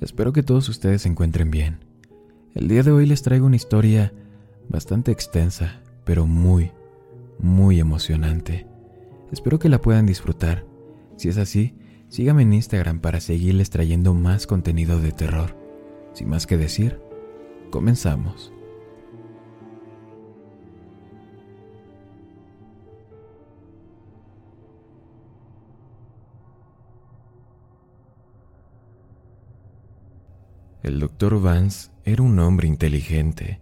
Espero que todos ustedes se encuentren bien. El día de hoy les traigo una historia bastante extensa, pero muy, muy emocionante. Espero que la puedan disfrutar. Si es así, síganme en Instagram para seguirles trayendo más contenido de terror. Sin más que decir, comenzamos. El doctor Vance era un hombre inteligente,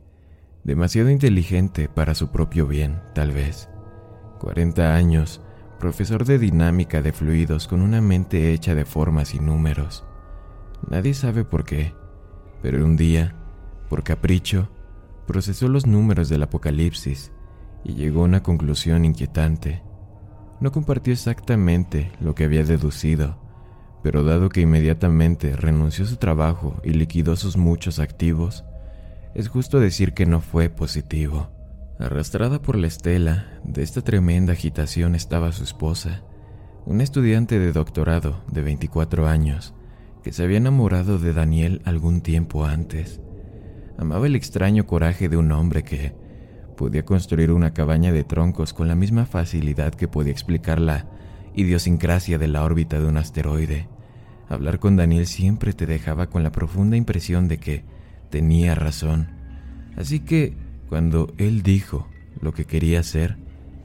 demasiado inteligente para su propio bien, tal vez. 40 años, profesor de dinámica de fluidos con una mente hecha de formas y números. Nadie sabe por qué, pero un día, por capricho, procesó los números del apocalipsis y llegó a una conclusión inquietante. No compartió exactamente lo que había deducido, pero dado que inmediatamente renunció a su trabajo y liquidó sus muchos activos, es justo decir que no fue positivo. Arrastrada por la estela de esta tremenda agitación estaba su esposa, una estudiante de doctorado de 24 años, que se había enamorado de Daniel algún tiempo antes. Amaba el extraño coraje de un hombre que podía construir una cabaña de troncos con la misma facilidad que podía explicar la idiosincrasia de la órbita de un asteroide. Hablar con Daniel siempre te dejaba con la profunda impresión de que tenía razón. Así que, cuando él dijo lo que quería hacer,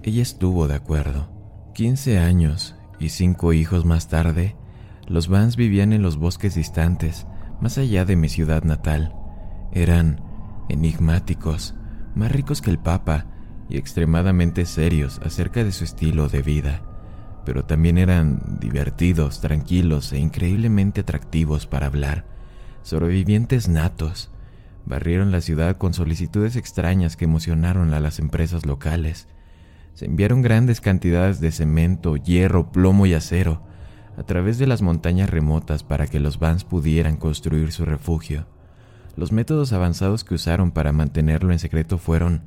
ella estuvo de acuerdo. 15 años y cinco hijos más tarde, los Vans vivían en los bosques distantes, más allá de mi ciudad natal. Eran enigmáticos, más ricos que el Papa y extremadamente serios acerca de su estilo de vida pero también eran divertidos, tranquilos e increíblemente atractivos para hablar. Sobrevivientes natos. Barrieron la ciudad con solicitudes extrañas que emocionaron a las empresas locales. Se enviaron grandes cantidades de cemento, hierro, plomo y acero a través de las montañas remotas para que los Vans pudieran construir su refugio. Los métodos avanzados que usaron para mantenerlo en secreto fueron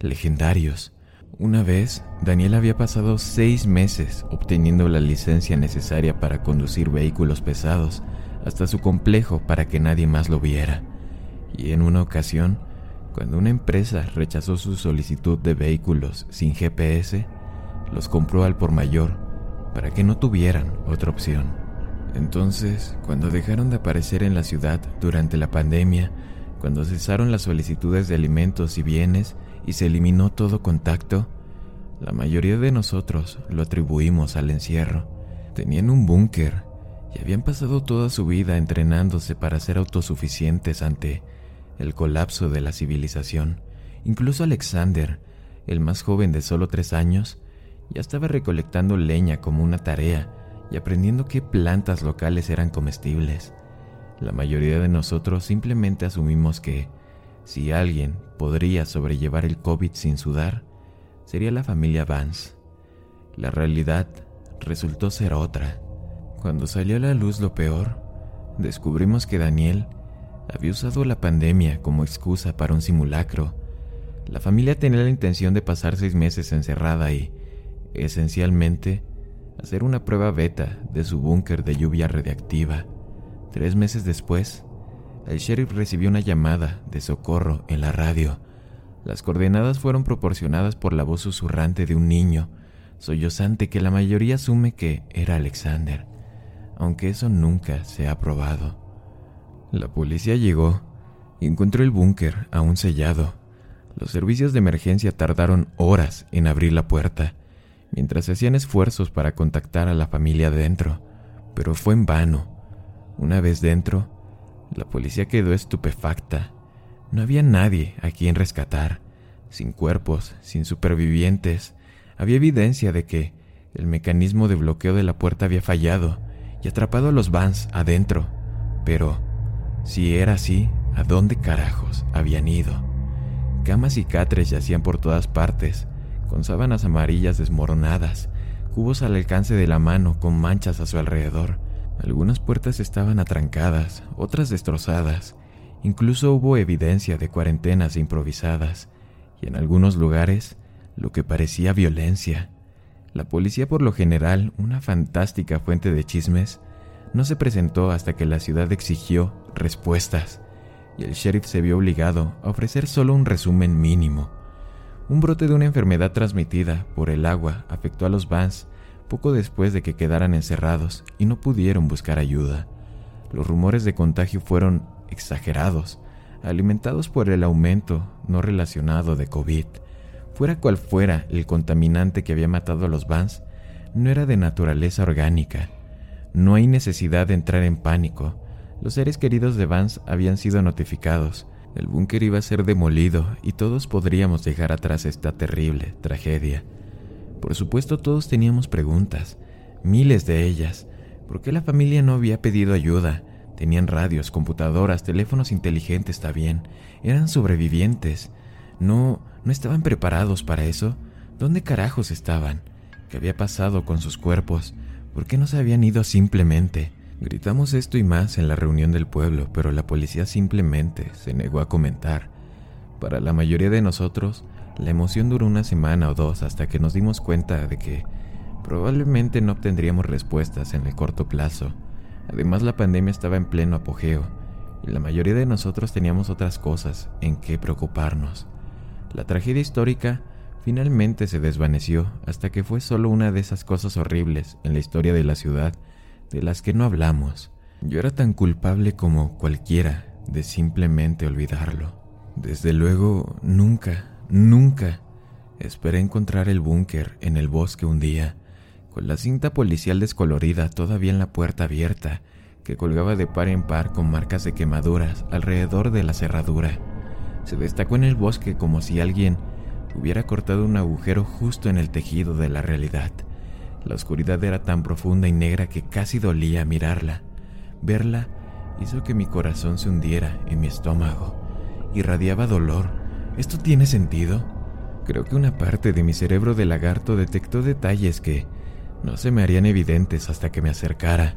legendarios. Una vez, Daniel había pasado seis meses obteniendo la licencia necesaria para conducir vehículos pesados hasta su complejo para que nadie más lo viera. Y en una ocasión, cuando una empresa rechazó su solicitud de vehículos sin GPS, los compró al por mayor para que no tuvieran otra opción. Entonces, cuando dejaron de aparecer en la ciudad durante la pandemia, cuando cesaron las solicitudes de alimentos y bienes, y se eliminó todo contacto, la mayoría de nosotros lo atribuimos al encierro. Tenían un búnker y habían pasado toda su vida entrenándose para ser autosuficientes ante el colapso de la civilización. Incluso Alexander, el más joven de solo tres años, ya estaba recolectando leña como una tarea y aprendiendo qué plantas locales eran comestibles. La mayoría de nosotros simplemente asumimos que si alguien podría sobrellevar el COVID sin sudar, sería la familia Vance. La realidad resultó ser otra. Cuando salió a la luz lo peor, descubrimos que Daniel había usado la pandemia como excusa para un simulacro. La familia tenía la intención de pasar seis meses encerrada y, esencialmente, hacer una prueba beta de su búnker de lluvia radiactiva. Tres meses después, el sheriff recibió una llamada de socorro en la radio. Las coordenadas fueron proporcionadas por la voz susurrante de un niño, sollozante que la mayoría asume que era Alexander, aunque eso nunca se ha probado. La policía llegó y encontró el búnker aún sellado. Los servicios de emergencia tardaron horas en abrir la puerta, mientras hacían esfuerzos para contactar a la familia dentro, pero fue en vano. Una vez dentro, la policía quedó estupefacta. No había nadie a quien rescatar, sin cuerpos, sin supervivientes. Había evidencia de que el mecanismo de bloqueo de la puerta había fallado y atrapado a los Vans adentro. Pero, si era así, ¿a dónde carajos habían ido? Camas y catres yacían por todas partes, con sábanas amarillas desmoronadas, cubos al alcance de la mano con manchas a su alrededor. Algunas puertas estaban atrancadas, otras destrozadas. Incluso hubo evidencia de cuarentenas improvisadas, y en algunos lugares lo que parecía violencia. La policía, por lo general, una fantástica fuente de chismes, no se presentó hasta que la ciudad exigió respuestas, y el sheriff se vio obligado a ofrecer solo un resumen mínimo. Un brote de una enfermedad transmitida por el agua afectó a los Vans poco después de que quedaran encerrados y no pudieron buscar ayuda. Los rumores de contagio fueron exagerados, alimentados por el aumento no relacionado de COVID. Fuera cual fuera el contaminante que había matado a los Vans, no era de naturaleza orgánica. No hay necesidad de entrar en pánico. Los seres queridos de Vance habían sido notificados. El búnker iba a ser demolido y todos podríamos dejar atrás esta terrible tragedia. Por supuesto todos teníamos preguntas, miles de ellas. ¿Por qué la familia no había pedido ayuda? Tenían radios, computadoras, teléfonos inteligentes, está bien. Eran sobrevivientes. No, no estaban preparados para eso. ¿Dónde carajos estaban? ¿Qué había pasado con sus cuerpos? ¿Por qué no se habían ido simplemente? Gritamos esto y más en la reunión del pueblo, pero la policía simplemente se negó a comentar. Para la mayoría de nosotros, la emoción duró una semana o dos hasta que nos dimos cuenta de que probablemente no obtendríamos respuestas en el corto plazo. Además, la pandemia estaba en pleno apogeo y la mayoría de nosotros teníamos otras cosas en que preocuparnos. La tragedia histórica finalmente se desvaneció hasta que fue solo una de esas cosas horribles en la historia de la ciudad de las que no hablamos. Yo era tan culpable como cualquiera de simplemente olvidarlo. Desde luego, nunca, nunca esperé encontrar el búnker en el bosque un día, con la cinta policial descolorida todavía en la puerta abierta, que colgaba de par en par con marcas de quemaduras alrededor de la cerradura. Se destacó en el bosque como si alguien hubiera cortado un agujero justo en el tejido de la realidad. La oscuridad era tan profunda y negra que casi dolía mirarla. Verla hizo que mi corazón se hundiera en mi estómago. Irradiaba dolor. ¿Esto tiene sentido? Creo que una parte de mi cerebro de lagarto detectó detalles que no se me harían evidentes hasta que me acercara,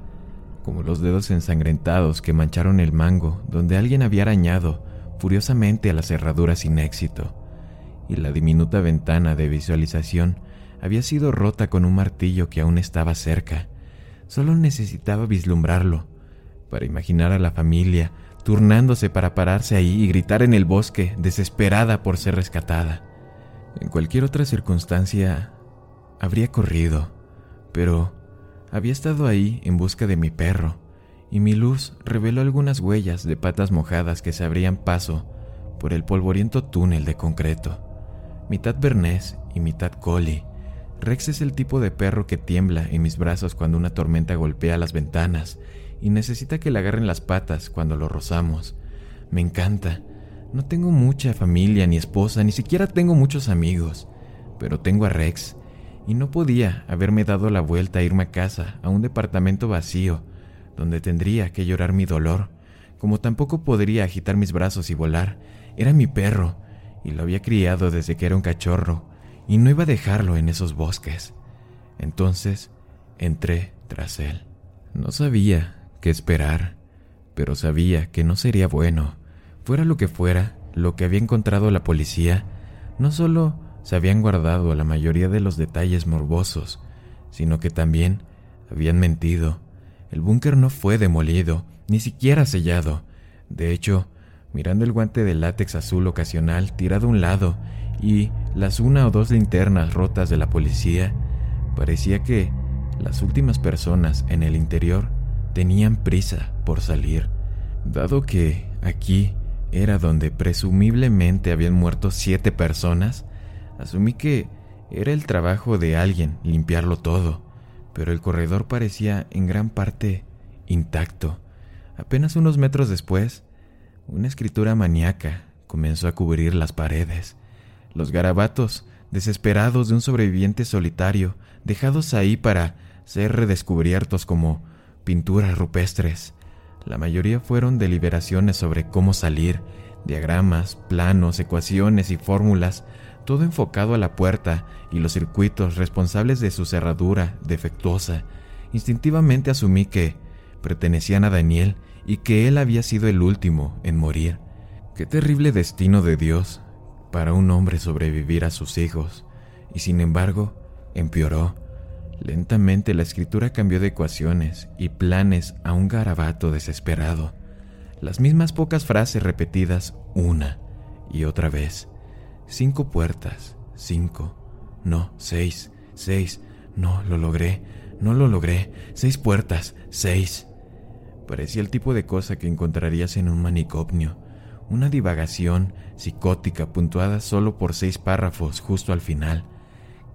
como los dedos ensangrentados que mancharon el mango donde alguien había arañado furiosamente a la cerradura sin éxito y la diminuta ventana de visualización había sido rota con un martillo que aún estaba cerca. Solo necesitaba vislumbrarlo para imaginar a la familia turnándose para pararse ahí y gritar en el bosque, desesperada por ser rescatada. En cualquier otra circunstancia habría corrido, pero había estado ahí en busca de mi perro, y mi luz reveló algunas huellas de patas mojadas que se abrían paso por el polvoriento túnel de concreto mitad bernés y mitad collie. Rex es el tipo de perro que tiembla en mis brazos cuando una tormenta golpea las ventanas y necesita que le agarren las patas cuando lo rozamos. Me encanta. No tengo mucha familia ni esposa, ni siquiera tengo muchos amigos, pero tengo a Rex y no podía haberme dado la vuelta a irme a casa, a un departamento vacío, donde tendría que llorar mi dolor, como tampoco podría agitar mis brazos y volar. Era mi perro, y lo había criado desde que era un cachorro y no iba a dejarlo en esos bosques. Entonces entré tras él. No sabía qué esperar, pero sabía que no sería bueno. Fuera lo que fuera, lo que había encontrado la policía, no solo se habían guardado la mayoría de los detalles morbosos, sino que también habían mentido. El búnker no fue demolido, ni siquiera sellado. De hecho, mirando el guante de látex azul ocasional tirado a un lado y las una o dos linternas rotas de la policía, parecía que las últimas personas en el interior tenían prisa por salir, dado que aquí era donde presumiblemente habían muerto siete personas, asumí que era el trabajo de alguien limpiarlo todo, pero el corredor parecía en gran parte intacto. Apenas unos metros después, una escritura maníaca comenzó a cubrir las paredes. Los garabatos, desesperados de un sobreviviente solitario, dejados ahí para ser redescubiertos como pinturas rupestres. La mayoría fueron deliberaciones sobre cómo salir, diagramas, planos, ecuaciones y fórmulas, todo enfocado a la puerta y los circuitos responsables de su cerradura defectuosa. Instintivamente asumí que pertenecían a Daniel y que él había sido el último en morir. Qué terrible destino de Dios para un hombre sobrevivir a sus hijos, y sin embargo, empeoró. Lentamente la escritura cambió de ecuaciones y planes a un garabato desesperado. Las mismas pocas frases repetidas una y otra vez. Cinco puertas, cinco, no, seis, seis, no, lo logré, no lo logré, seis puertas, seis. Parecía el tipo de cosa que encontrarías en un manicomio, una divagación psicótica puntuada solo por seis párrafos justo al final.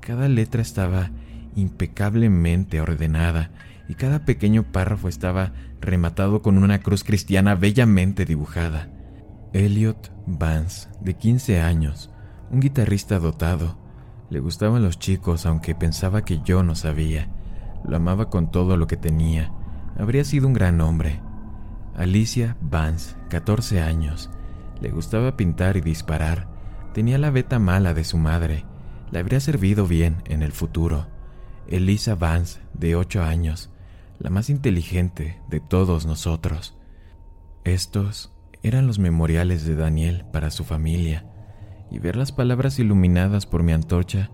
Cada letra estaba impecablemente ordenada y cada pequeño párrafo estaba rematado con una cruz cristiana bellamente dibujada. Elliot Vance, de 15 años, un guitarrista dotado, le gustaban los chicos aunque pensaba que yo no sabía. Lo amaba con todo lo que tenía. Habría sido un gran hombre. Alicia Vance, 14 años, le gustaba pintar y disparar. Tenía la beta mala de su madre. Le habría servido bien en el futuro. Elisa Vance, de 8 años, la más inteligente de todos nosotros. Estos eran los memoriales de Daniel para su familia, y ver las palabras iluminadas por mi antorcha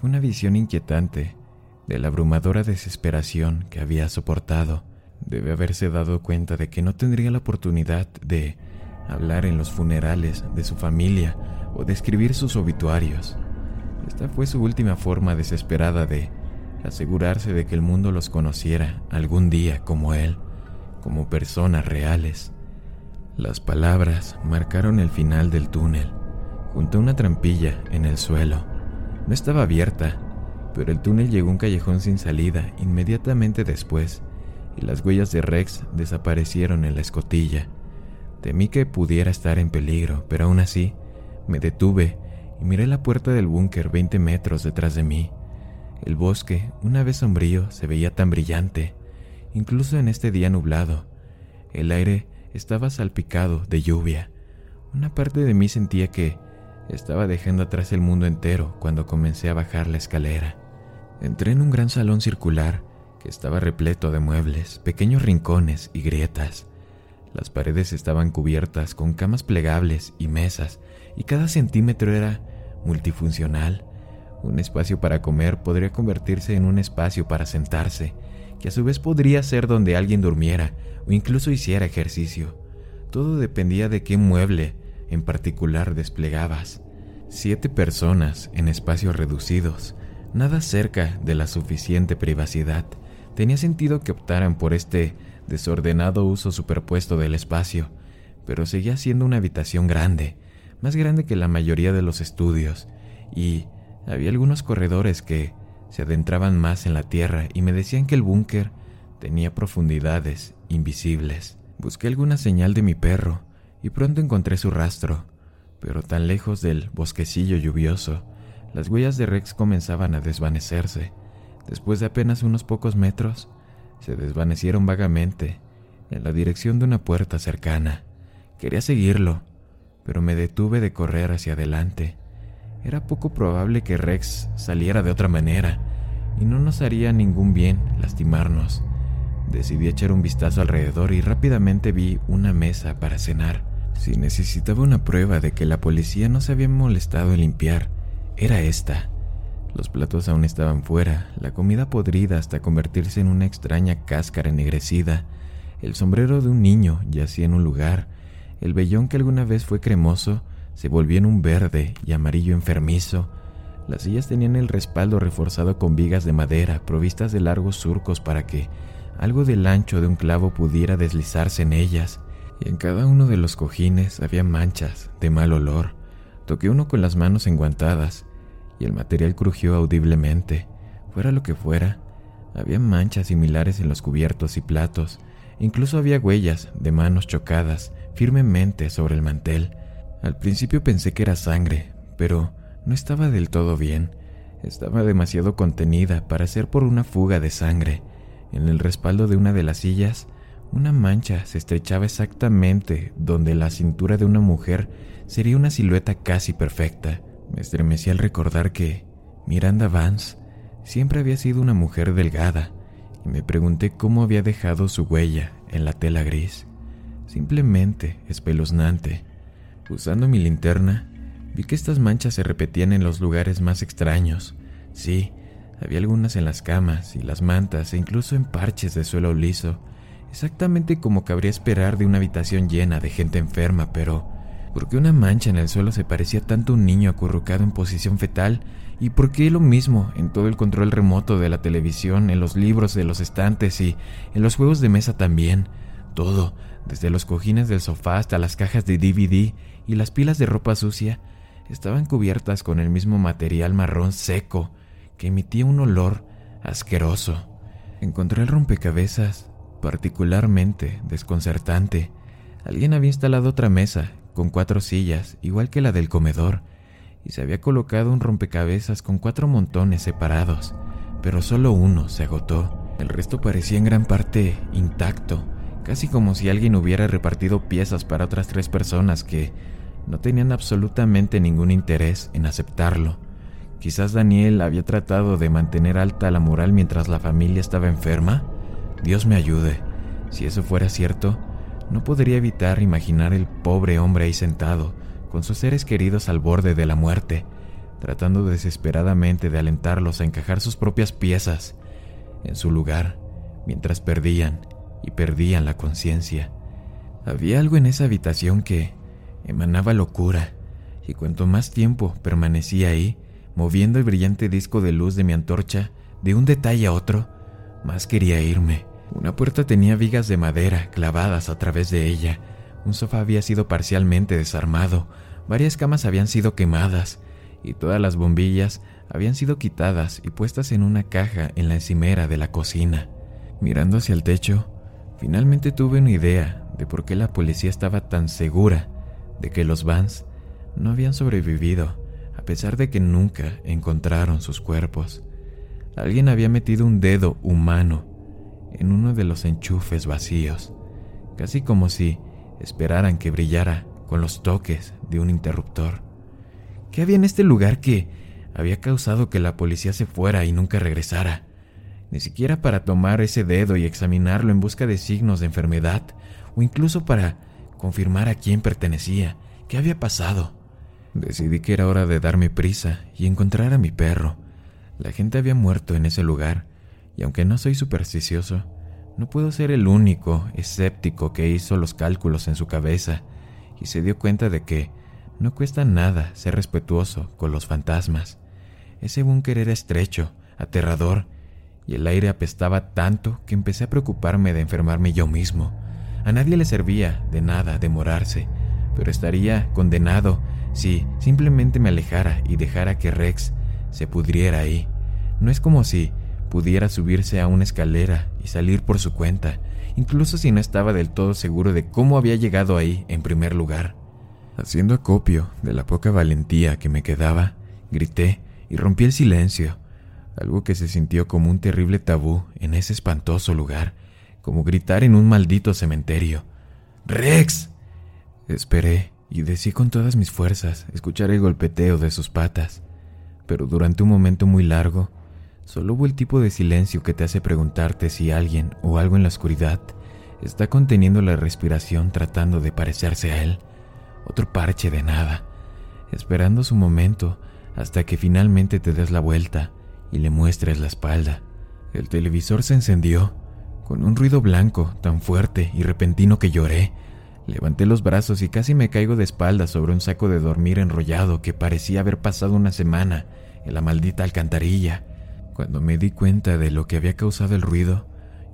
fue una visión inquietante de la abrumadora desesperación que había soportado. Debe haberse dado cuenta de que no tendría la oportunidad de hablar en los funerales de su familia o de escribir sus obituarios. Esta fue su última forma desesperada de asegurarse de que el mundo los conociera algún día como él, como personas reales. Las palabras marcaron el final del túnel, junto a una trampilla en el suelo. No estaba abierta, pero el túnel llegó a un callejón sin salida inmediatamente después, y las huellas de Rex desaparecieron en la escotilla. Temí que pudiera estar en peligro, pero aún así me detuve y miré la puerta del búnker 20 metros detrás de mí. El bosque, una vez sombrío, se veía tan brillante, incluso en este día nublado. El aire estaba salpicado de lluvia. Una parte de mí sentía que estaba dejando atrás el mundo entero cuando comencé a bajar la escalera. Entré en un gran salón circular que estaba repleto de muebles, pequeños rincones y grietas. Las paredes estaban cubiertas con camas plegables y mesas, y cada centímetro era multifuncional. Un espacio para comer podría convertirse en un espacio para sentarse, que a su vez podría ser donde alguien durmiera o incluso hiciera ejercicio. Todo dependía de qué mueble en particular desplegabas. Siete personas en espacios reducidos, nada cerca de la suficiente privacidad. Tenía sentido que optaran por este desordenado uso superpuesto del espacio, pero seguía siendo una habitación grande, más grande que la mayoría de los estudios, y había algunos corredores que se adentraban más en la tierra y me decían que el búnker tenía profundidades invisibles. Busqué alguna señal de mi perro y pronto encontré su rastro, pero tan lejos del bosquecillo lluvioso, las huellas de Rex comenzaban a desvanecerse. Después de apenas unos pocos metros, se desvanecieron vagamente en la dirección de una puerta cercana. Quería seguirlo, pero me detuve de correr hacia adelante. Era poco probable que Rex saliera de otra manera, y no nos haría ningún bien lastimarnos. Decidí echar un vistazo alrededor y rápidamente vi una mesa para cenar. Si necesitaba una prueba de que la policía no se había molestado en limpiar, era esta. Los platos aún estaban fuera, la comida podrida hasta convertirse en una extraña cáscara ennegrecida. El sombrero de un niño yacía en un lugar. El vellón que alguna vez fue cremoso se volvió en un verde y amarillo enfermizo. Las sillas tenían el respaldo reforzado con vigas de madera provistas de largos surcos para que algo del ancho de un clavo pudiera deslizarse en ellas. Y en cada uno de los cojines había manchas de mal olor. Toqué uno con las manos enguantadas y el material crujió audiblemente. Fuera lo que fuera, había manchas similares en los cubiertos y platos. Incluso había huellas de manos chocadas firmemente sobre el mantel. Al principio pensé que era sangre, pero no estaba del todo bien. Estaba demasiado contenida para ser por una fuga de sangre. En el respaldo de una de las sillas, Una mancha se estrechaba exactamente donde la cintura de una mujer sería una silueta casi perfecta. Me estremecí al recordar que Miranda Vance siempre había sido una mujer delgada y me pregunté cómo había dejado su huella en la tela gris. Simplemente espeluznante. Usando mi linterna, vi que estas manchas se repetían en los lugares más extraños. Sí, había algunas en las camas y las mantas e incluso en parches de suelo liso, exactamente como cabría esperar de una habitación llena de gente enferma, pero ¿por qué una mancha en el suelo se parecía tanto a un niño acurrucado en posición fetal? ¿Y por qué lo mismo en todo el control remoto de la televisión, en los libros de los estantes y en los juegos de mesa también? Todo, desde los cojines del sofá hasta las cajas de DVD y las pilas de ropa sucia, estaban cubiertas con el mismo material marrón seco que emitía un olor asqueroso. Encontré el rompecabezas particularmente desconcertante. Alguien había instalado otra mesa con cuatro sillas, igual que la del comedor, y se había colocado un rompecabezas con cuatro montones separados, pero solo uno se agotó. El resto parecía en gran parte intacto, casi como si alguien hubiera repartido piezas para otras tres personas que no tenían absolutamente ningún interés en aceptarlo. Quizás Daniel había tratado de mantener alta la moral mientras la familia estaba enferma. Dios me ayude. Si eso fuera cierto, no podría evitar imaginar el pobre hombre ahí sentado, con sus seres queridos al borde de la muerte, tratando desesperadamente de alentarlos a encajar sus propias piezas en su lugar, mientras perdían y perdían la conciencia. Había algo en esa habitación que emanaba locura, y cuanto más tiempo permanecía ahí, moviendo el brillante disco de luz de mi antorcha de un detalle a otro, más quería irme. Una puerta tenía vigas de madera clavadas a través de ella. Un sofá había sido parcialmente desarmado. Varias camas habían sido quemadas y todas las bombillas habían sido quitadas y puestas en una caja en la encimera de la cocina. Mirando hacia el techo, finalmente tuve una idea de por qué la policía estaba tan segura de que los Vans no habían sobrevivido, a pesar de que nunca encontraron sus cuerpos. Alguien había metido un dedo humano en uno de los enchufes vacíos, casi como si esperaran que brillara con los toques de un interruptor. ¿Qué había en este lugar que había causado que la policía se fuera y nunca regresara? Ni siquiera para tomar ese dedo y examinarlo en busca de signos de enfermedad, o incluso para confirmar a quién pertenecía, qué había pasado. Decidí que era hora de darme prisa y encontrar a mi perro. La gente había muerto en ese lugar y aunque no soy supersticioso, no puedo ser el único escéptico que hizo los cálculos en su cabeza y se dio cuenta de que no cuesta nada ser respetuoso con los fantasmas. Ese búnker era estrecho, aterrador, y el aire apestaba tanto que empecé a preocuparme de enfermarme yo mismo. A nadie le servía de nada demorarse, pero estaría condenado si simplemente me alejara y dejara que Rex se pudriera ahí. No es como si pudiera subirse a una escalera y salir por su cuenta, incluso si no estaba del todo seguro de cómo había llegado ahí en primer lugar. Haciendo acopio de la poca valentía que me quedaba, grité y rompí el silencio, algo que se sintió como un terrible tabú en ese espantoso lugar, como gritar en un maldito cementerio. ¡Rex! Esperé y decí con todas mis fuerzas escuchar el golpeteo de sus patas, pero durante un momento muy largo Solo hubo el tipo de silencio que te hace preguntarte si alguien o algo en la oscuridad está conteniendo la respiración tratando de parecerse a él. Otro parche de nada, esperando su momento hasta que finalmente te des la vuelta y le muestres la espalda. El televisor se encendió con un ruido blanco tan fuerte y repentino que lloré. Levanté los brazos y casi me caigo de espaldas sobre un saco de dormir enrollado que parecía haber pasado una semana en la maldita alcantarilla. Cuando me di cuenta de lo que había causado el ruido,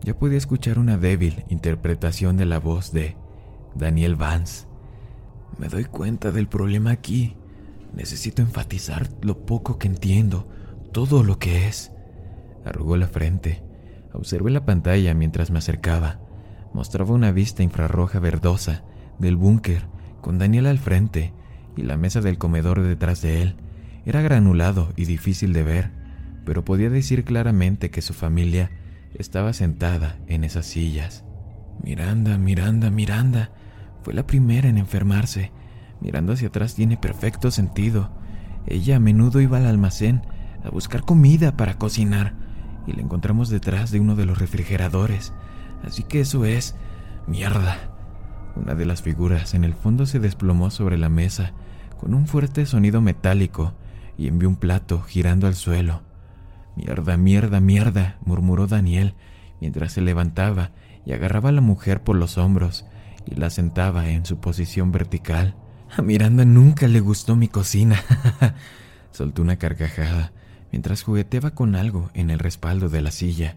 ya podía escuchar una débil interpretación de la voz de Daniel Vance. Me doy cuenta del problema aquí. Necesito enfatizar lo poco que entiendo, todo lo que es. Arrugó la frente. Observé la pantalla mientras me acercaba. Mostraba una vista infrarroja verdosa del búnker, con Daniel al frente y la mesa del comedor detrás de él. Era granulado y difícil de ver pero podía decir claramente que su familia estaba sentada en esas sillas. Miranda, Miranda, Miranda. Fue la primera en enfermarse. Mirando hacia atrás tiene perfecto sentido. Ella a menudo iba al almacén a buscar comida para cocinar y la encontramos detrás de uno de los refrigeradores. Así que eso es... mierda. Una de las figuras en el fondo se desplomó sobre la mesa con un fuerte sonido metálico y envió un plato girando al suelo. Mierda, mierda, mierda, murmuró Daniel mientras se levantaba y agarraba a la mujer por los hombros y la sentaba en su posición vertical. A Miranda nunca le gustó mi cocina. Soltó una carcajada mientras jugueteaba con algo en el respaldo de la silla.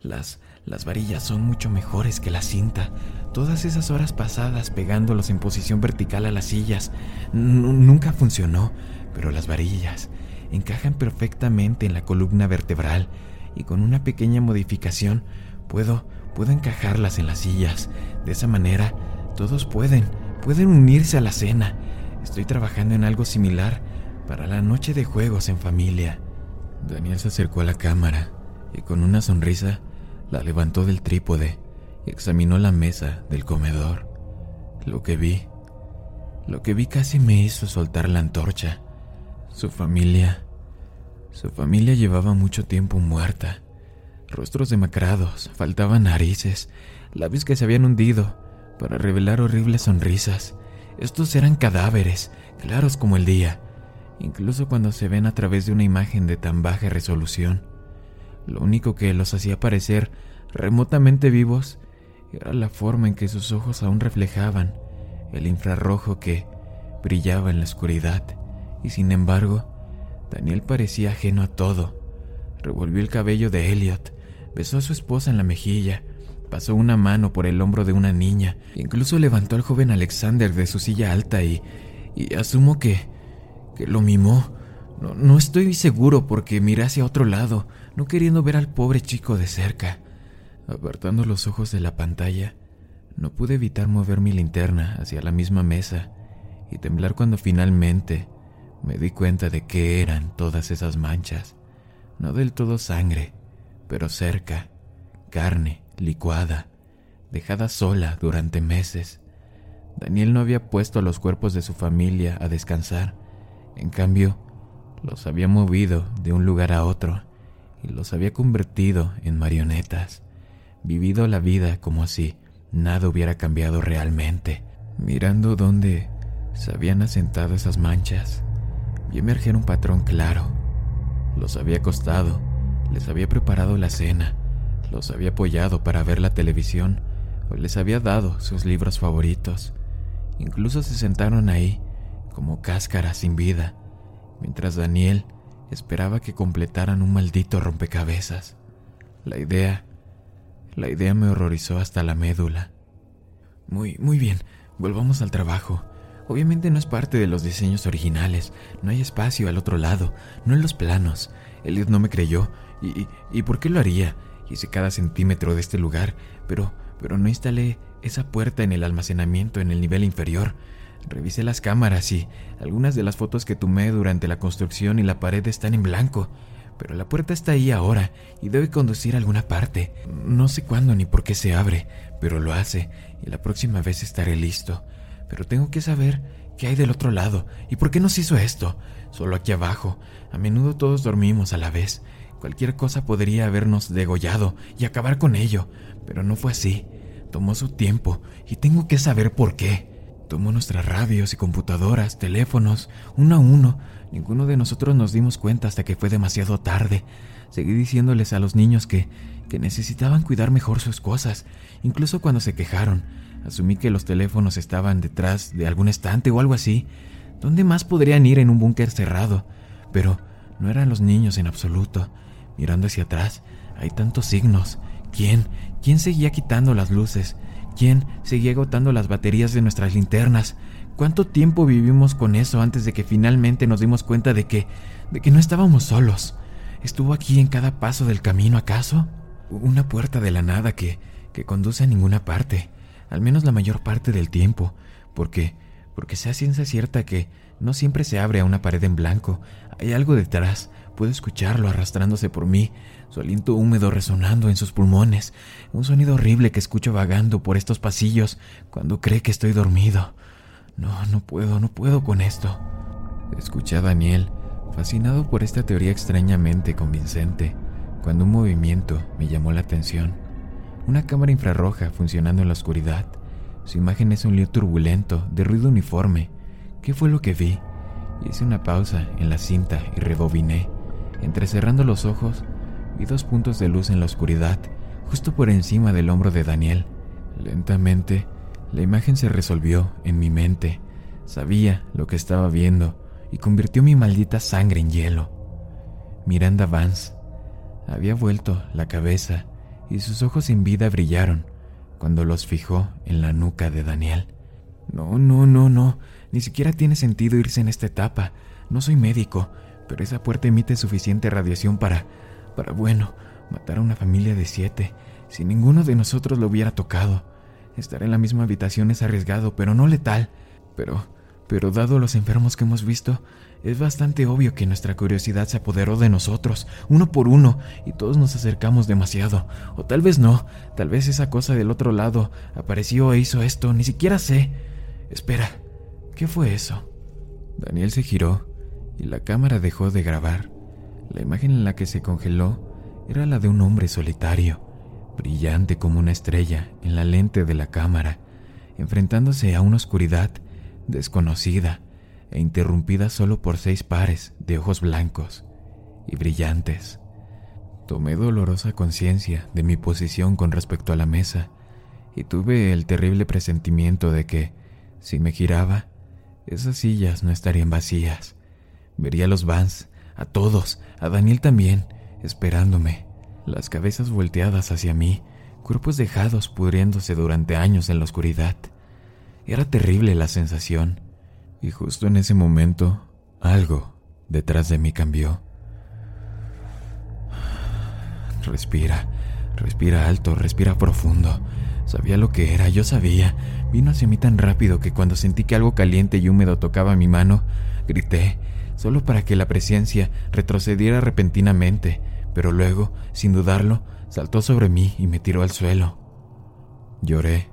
Las, las varillas son mucho mejores que la cinta. Todas esas horas pasadas pegándolos en posición vertical a las sillas nunca funcionó, pero las varillas encajan perfectamente en la columna vertebral y con una pequeña modificación puedo puedo encajarlas en las sillas. De esa manera todos pueden pueden unirse a la cena. Estoy trabajando en algo similar para la noche de juegos en familia. Daniel se acercó a la cámara y con una sonrisa la levantó del trípode y examinó la mesa del comedor. Lo que vi, lo que vi casi me hizo soltar la antorcha. Su familia, su familia llevaba mucho tiempo muerta. Rostros demacrados, faltaban narices, labios que se habían hundido para revelar horribles sonrisas. Estos eran cadáveres, claros como el día, incluso cuando se ven a través de una imagen de tan baja resolución. Lo único que los hacía parecer remotamente vivos era la forma en que sus ojos aún reflejaban el infrarrojo que brillaba en la oscuridad, y sin embargo, Daniel parecía ajeno a todo. Revolvió el cabello de Elliot, besó a su esposa en la mejilla, pasó una mano por el hombro de una niña, incluso levantó al joven Alexander de su silla alta y, y asumo que, que lo mimó. No, no estoy seguro porque miré hacia otro lado, no queriendo ver al pobre chico de cerca. Apartando los ojos de la pantalla, no pude evitar mover mi linterna hacia la misma mesa y temblar cuando finalmente me di cuenta de qué eran todas esas manchas. No del todo sangre, pero cerca, carne licuada, dejada sola durante meses. Daniel no había puesto los cuerpos de su familia a descansar, en cambio, los había movido de un lugar a otro y los había convertido en marionetas, vivido la vida como si nada hubiera cambiado realmente. Mirando dónde se habían asentado esas manchas, vi emerger un patrón claro. Los había acostado, les había preparado la cena, los había apoyado para ver la televisión o les había dado sus libros favoritos. Incluso se sentaron ahí como cáscaras sin vida, mientras Daniel esperaba que completaran un maldito rompecabezas. La idea, la idea me horrorizó hasta la médula. Muy, muy bien, volvamos al trabajo. Obviamente no es parte de los diseños originales, no hay espacio al otro lado, no en los planos. Elliot no me creyó, y, y, ¿por qué lo haría? Hice cada centímetro de este lugar, pero, pero no instalé esa puerta en el almacenamiento en el nivel inferior. Revisé las cámaras y algunas de las fotos que tomé durante la construcción y la pared están en blanco, pero la puerta está ahí ahora y debe conducir a alguna parte. No sé cuándo ni por qué se abre, pero lo hace y la próxima vez estaré listo. Pero tengo que saber qué hay del otro lado y por qué nos hizo esto. Solo aquí abajo. A menudo todos dormimos a la vez. Cualquier cosa podría habernos degollado y acabar con ello, pero no fue así. Tomó su tiempo y tengo que saber por qué. Tomó nuestras radios y computadoras, teléfonos, uno a uno. Ninguno de nosotros nos dimos cuenta hasta que fue demasiado tarde. Seguí diciéndoles a los niños que, que necesitaban cuidar mejor sus cosas, incluso cuando se quejaron. Asumí que los teléfonos estaban detrás de algún estante o algo así. ¿Dónde más podrían ir en un búnker cerrado? Pero no eran los niños en absoluto. Mirando hacia atrás, hay tantos signos. ¿Quién? ¿Quién seguía quitando las luces? ¿Quién seguía agotando las baterías de nuestras linternas? ¿Cuánto tiempo vivimos con eso antes de que finalmente nos dimos cuenta de que de que no estábamos solos? ¿Estuvo aquí en cada paso del camino acaso? Una puerta de la nada que que conduce a ninguna parte, al menos la mayor parte del tiempo, porque porque sea ciencia cierta que no siempre se abre a una pared en blanco, hay algo detrás, Puedo escucharlo arrastrándose por mí, su aliento húmedo resonando en sus pulmones, un sonido horrible que escucho vagando por estos pasillos cuando cree que estoy dormido. No, no puedo, no puedo con esto. Escuché a Daniel, fascinado por esta teoría extrañamente convincente, cuando un movimiento me llamó la atención. Una cámara infrarroja funcionando en la oscuridad. Su imagen es un lío turbulento, de ruido uniforme. ¿Qué fue lo que vi? Hice una pausa en la cinta y rebobiné. Entrecerrando los ojos, vi dos puntos de luz en la oscuridad, justo por encima del hombro de Daniel. Lentamente, la imagen se resolvió en mi mente. Sabía lo que estaba viendo y convirtió mi maldita sangre en hielo. Miranda Vance había vuelto la cabeza y sus ojos sin vida brillaron cuando los fijó en la nuca de Daniel. No, no, no, no, ni siquiera tiene sentido irse en esta etapa. No soy médico, pero esa puerta emite suficiente radiación para, para, bueno, matar a una familia de siete. Si ninguno de nosotros lo hubiera tocado, estar en la misma habitación es arriesgado, pero no letal. Pero, pero dado los enfermos que hemos visto, es bastante obvio que nuestra curiosidad se apoderó de nosotros, uno por uno, y todos nos acercamos demasiado. O tal vez no, tal vez esa cosa del otro lado apareció e hizo esto, ni siquiera sé. Espera, ¿qué fue eso? Daniel se giró y la cámara dejó de grabar. La imagen en la que se congeló era la de un hombre solitario, brillante como una estrella en la lente de la cámara, enfrentándose a una oscuridad desconocida e interrumpida solo por seis pares de ojos blancos y brillantes. Tomé dolorosa conciencia de mi posición con respecto a la mesa y tuve el terrible presentimiento de que, si me giraba, esas sillas no estarían vacías. Vería los Vans, a todos, a Daniel también, esperándome, las cabezas volteadas hacia mí, cuerpos dejados pudriéndose durante años en la oscuridad. Era terrible la sensación, y justo en ese momento, algo detrás de mí cambió. Respira, respira alto, respira profundo. Sabía lo que era, yo sabía. Vino hacia mí tan rápido que cuando sentí que algo caliente y húmedo tocaba mi mano, grité, solo para que la presencia retrocediera repentinamente, pero luego, sin dudarlo, saltó sobre mí y me tiró al suelo. Lloré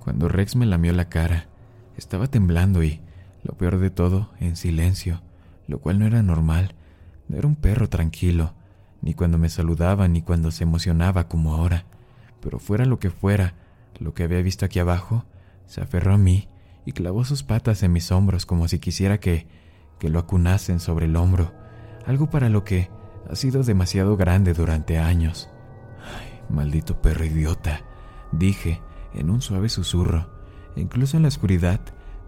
cuando Rex me lamió la cara. Estaba temblando y, lo peor de todo, en silencio, lo cual no era normal. No era un perro tranquilo, ni cuando me saludaba ni cuando se emocionaba como ahora. Pero fuera lo que fuera, lo que había visto aquí abajo, se aferró a mí y clavó sus patas en mis hombros como si quisiera que que lo acunasen sobre el hombro, algo para lo que ha sido demasiado grande durante años. Ay, maldito perro idiota, dije en un suave susurro. Incluso en la oscuridad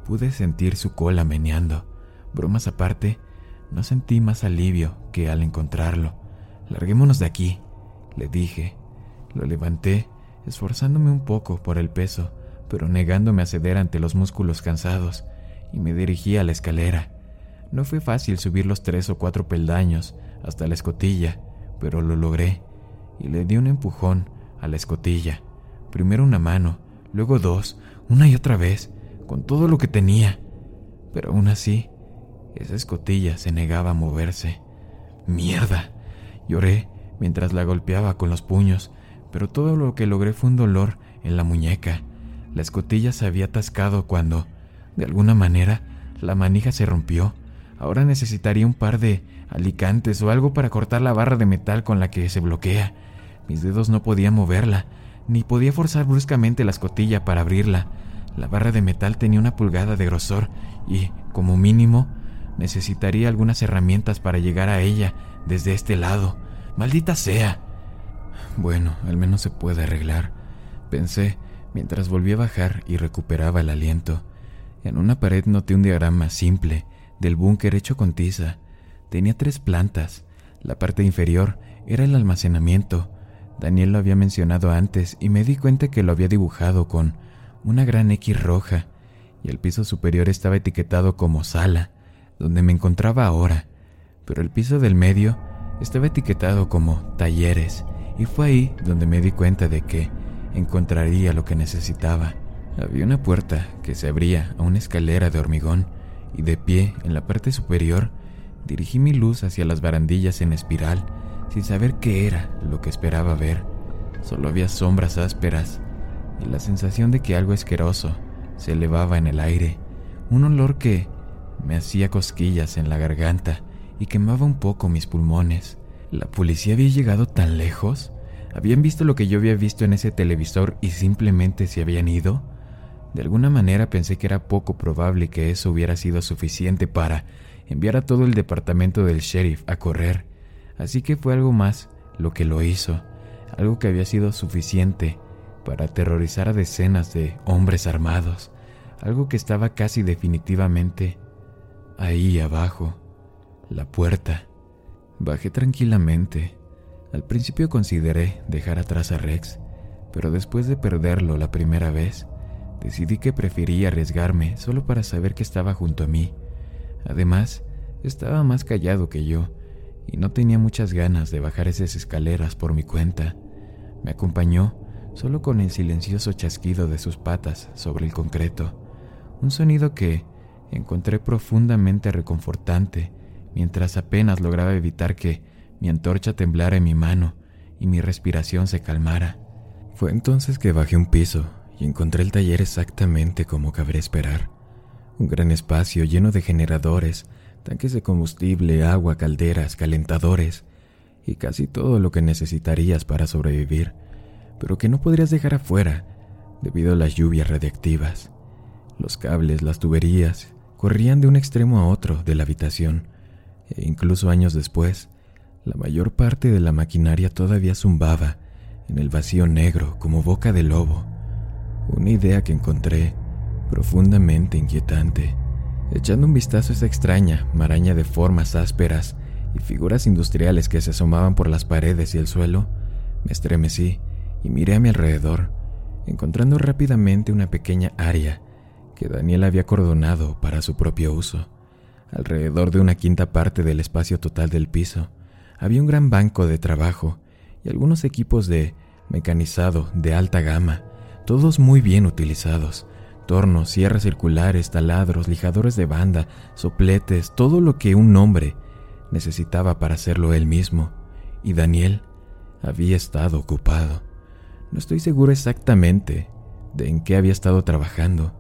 pude sentir su cola meneando. Bromas aparte, no sentí más alivio que al encontrarlo. Larguémonos de aquí, le dije. Lo levanté, esforzándome un poco por el peso, pero negándome a ceder ante los músculos cansados, y me dirigí a la escalera. No fue fácil subir los tres o cuatro peldaños hasta la escotilla, pero lo logré y le di un empujón a la escotilla. Primero una mano, luego dos, una y otra vez, con todo lo que tenía. Pero aún así, esa escotilla se negaba a moverse. ¡Mierda! Lloré mientras la golpeaba con los puños, pero todo lo que logré fue un dolor en la muñeca. La escotilla se había atascado cuando, de alguna manera, la manija se rompió Ahora necesitaría un par de alicantes o algo para cortar la barra de metal con la que se bloquea. Mis dedos no podían moverla, ni podía forzar bruscamente la escotilla para abrirla. La barra de metal tenía una pulgada de grosor y, como mínimo, necesitaría algunas herramientas para llegar a ella desde este lado. Maldita sea. Bueno, al menos se puede arreglar, pensé mientras volví a bajar y recuperaba el aliento. En una pared noté un diagrama simple del búnker hecho con tiza. Tenía tres plantas. La parte inferior era el almacenamiento. Daniel lo había mencionado antes y me di cuenta que lo había dibujado con una gran X roja y el piso superior estaba etiquetado como sala, donde me encontraba ahora, pero el piso del medio estaba etiquetado como talleres y fue ahí donde me di cuenta de que encontraría lo que necesitaba. Había una puerta que se abría a una escalera de hormigón y de pie en la parte superior Dirigí mi luz hacia las barandillas en espiral, sin saber qué era lo que esperaba ver. Solo había sombras ásperas y la sensación de que algo asqueroso se elevaba en el aire, un olor que me hacía cosquillas en la garganta y quemaba un poco mis pulmones. ¿La policía había llegado tan lejos? ¿Habían visto lo que yo había visto en ese televisor y simplemente se habían ido? De alguna manera pensé que era poco probable que eso hubiera sido suficiente para enviar a todo el departamento del sheriff a correr, así que fue algo más lo que lo hizo, algo que había sido suficiente para aterrorizar a decenas de hombres armados, algo que estaba casi definitivamente ahí abajo, la puerta. Bajé tranquilamente. Al principio consideré dejar atrás a Rex, pero después de perderlo la primera vez, decidí que prefería arriesgarme solo para saber que estaba junto a mí. Además, estaba más callado que yo y no tenía muchas ganas de bajar esas escaleras por mi cuenta. Me acompañó solo con el silencioso chasquido de sus patas sobre el concreto, un sonido que encontré profundamente reconfortante mientras apenas lograba evitar que mi antorcha temblara en mi mano y mi respiración se calmara. Fue entonces que bajé un piso y encontré el taller exactamente como cabría esperar. Un gran espacio lleno de generadores, tanques de combustible, agua, calderas, calentadores y casi todo lo que necesitarías para sobrevivir, pero que no podrías dejar afuera debido a las lluvias radiactivas. Los cables, las tuberías, corrían de un extremo a otro de la habitación, e incluso años después, la mayor parte de la maquinaria todavía zumbaba en el vacío negro como boca de lobo, una idea que encontré profundamente inquietante. Echando un vistazo a esa extraña maraña de formas ásperas y figuras industriales que se asomaban por las paredes y el suelo, me estremecí y miré a mi alrededor, encontrando rápidamente una pequeña área que Daniel había cordonado para su propio uso. Alrededor de una quinta parte del espacio total del piso, había un gran banco de trabajo y algunos equipos de mecanizado de alta gama, todos muy bien utilizados. Tornos, sierras circulares, taladros, lijadores de banda, sopletes, todo lo que un hombre necesitaba para hacerlo él mismo. Y Daniel había estado ocupado. No estoy seguro exactamente de en qué había estado trabajando,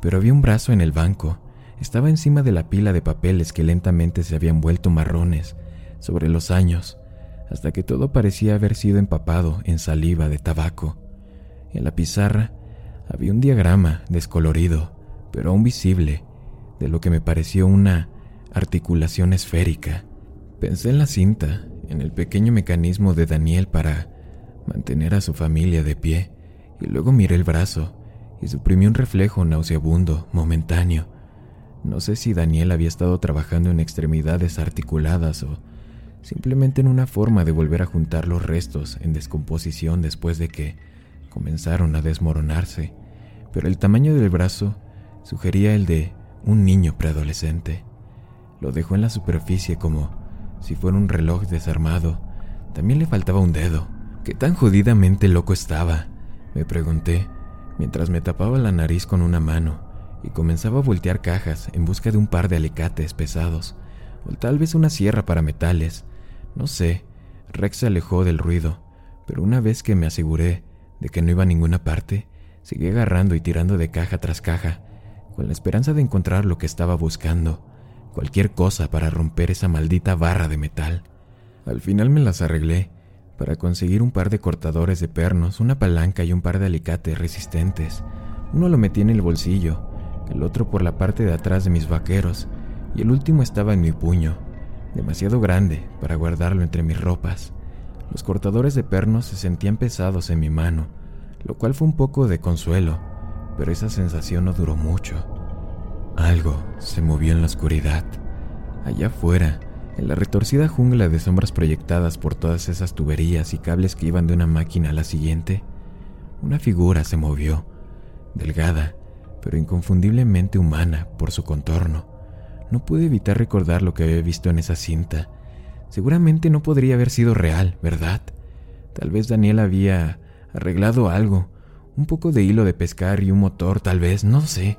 pero había un brazo en el banco estaba encima de la pila de papeles que lentamente se habían vuelto marrones sobre los años, hasta que todo parecía haber sido empapado en saliva de tabaco. En la pizarra había un diagrama descolorido, pero aún visible, de lo que me pareció una articulación esférica. Pensé en la cinta, en el pequeño mecanismo de Daniel para mantener a su familia de pie, y luego miré el brazo y suprimí un reflejo nauseabundo, momentáneo, no sé si Daniel había estado trabajando en extremidades articuladas o simplemente en una forma de volver a juntar los restos en descomposición después de que comenzaron a desmoronarse, pero el tamaño del brazo sugería el de un niño preadolescente. Lo dejó en la superficie como si fuera un reloj desarmado. También le faltaba un dedo. ¿Qué tan jodidamente loco estaba? Me pregunté, mientras me tapaba la nariz con una mano y comenzaba a voltear cajas en busca de un par de alicates pesados, o tal vez una sierra para metales. No sé, Rex se alejó del ruido, pero una vez que me aseguré de que no iba a ninguna parte, seguí agarrando y tirando de caja tras caja, con la esperanza de encontrar lo que estaba buscando, cualquier cosa para romper esa maldita barra de metal. Al final me las arreglé para conseguir un par de cortadores de pernos, una palanca y un par de alicates resistentes. Uno lo metí en el bolsillo el otro por la parte de atrás de mis vaqueros, y el último estaba en mi puño, demasiado grande para guardarlo entre mis ropas. Los cortadores de pernos se sentían pesados en mi mano, lo cual fue un poco de consuelo, pero esa sensación no duró mucho. Algo se movió en la oscuridad. Allá afuera, en la retorcida jungla de sombras proyectadas por todas esas tuberías y cables que iban de una máquina a la siguiente, una figura se movió, delgada, pero inconfundiblemente humana por su contorno. No pude evitar recordar lo que había visto en esa cinta. Seguramente no podría haber sido real, ¿verdad? Tal vez Daniel había arreglado algo, un poco de hilo de pescar y un motor, tal vez, no sé.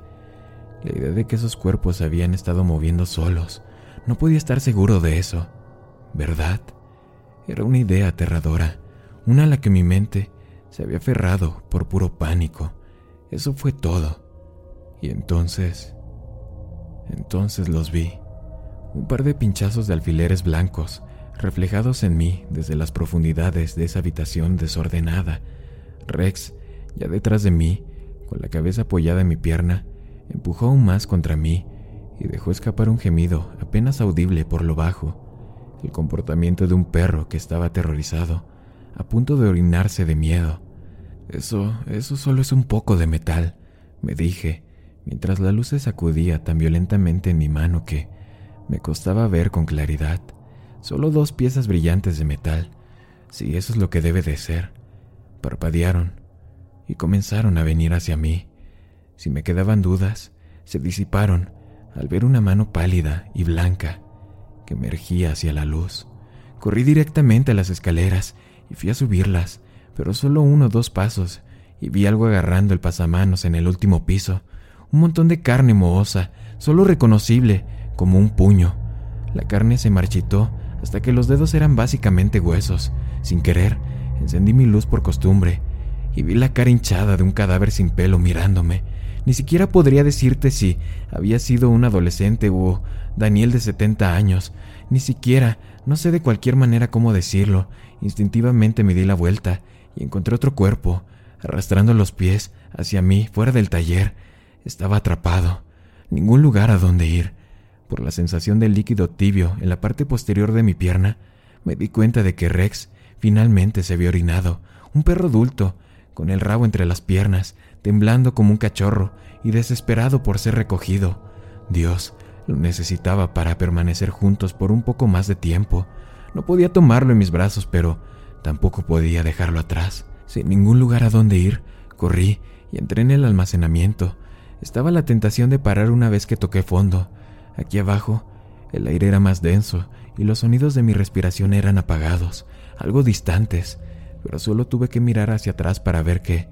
La idea de que esos cuerpos se habían estado moviendo solos no podía estar seguro de eso, ¿verdad? Era una idea aterradora, una a la que mi mente se había aferrado por puro pánico. Eso fue todo. Y entonces... Entonces los vi. Un par de pinchazos de alfileres blancos, reflejados en mí desde las profundidades de esa habitación desordenada. Rex, ya detrás de mí, con la cabeza apoyada en mi pierna, empujó aún más contra mí y dejó escapar un gemido apenas audible por lo bajo, el comportamiento de un perro que estaba aterrorizado, a punto de orinarse de miedo. Eso, eso solo es un poco de metal, me dije, mientras la luz se sacudía tan violentamente en mi mano que me costaba ver con claridad. Solo dos piezas brillantes de metal. Si eso es lo que debe de ser. Parpadearon y comenzaron a venir hacia mí. Si me quedaban dudas, se disiparon al ver una mano pálida y blanca que emergía hacia la luz. Corrí directamente a las escaleras y fui a subirlas, pero solo uno o dos pasos, y vi algo agarrando el pasamanos en el último piso, un montón de carne mohosa, solo reconocible como un puño. La carne se marchitó hasta que los dedos eran básicamente huesos. Sin querer, encendí mi luz por costumbre y vi la cara hinchada de un cadáver sin pelo mirándome. Ni siquiera podría decirte si había sido un adolescente o Daniel de 70 años. Ni siquiera, no sé de cualquier manera cómo decirlo. Instintivamente me di la vuelta y encontré otro cuerpo, arrastrando los pies hacia mí fuera del taller. Estaba atrapado. Ningún lugar a donde ir. Por la sensación de líquido tibio en la parte posterior de mi pierna, me di cuenta de que Rex finalmente se había orinado. Un perro adulto, con el rabo entre las piernas, temblando como un cachorro y desesperado por ser recogido. Dios lo necesitaba para permanecer juntos por un poco más de tiempo. No podía tomarlo en mis brazos, pero tampoco podía dejarlo atrás. Sin ningún lugar a donde ir, corrí y entré en el almacenamiento. Estaba la tentación de parar una vez que toqué fondo. Aquí abajo, el aire era más denso y los sonidos de mi respiración eran apagados, algo distantes, pero solo tuve que mirar hacia atrás para ver que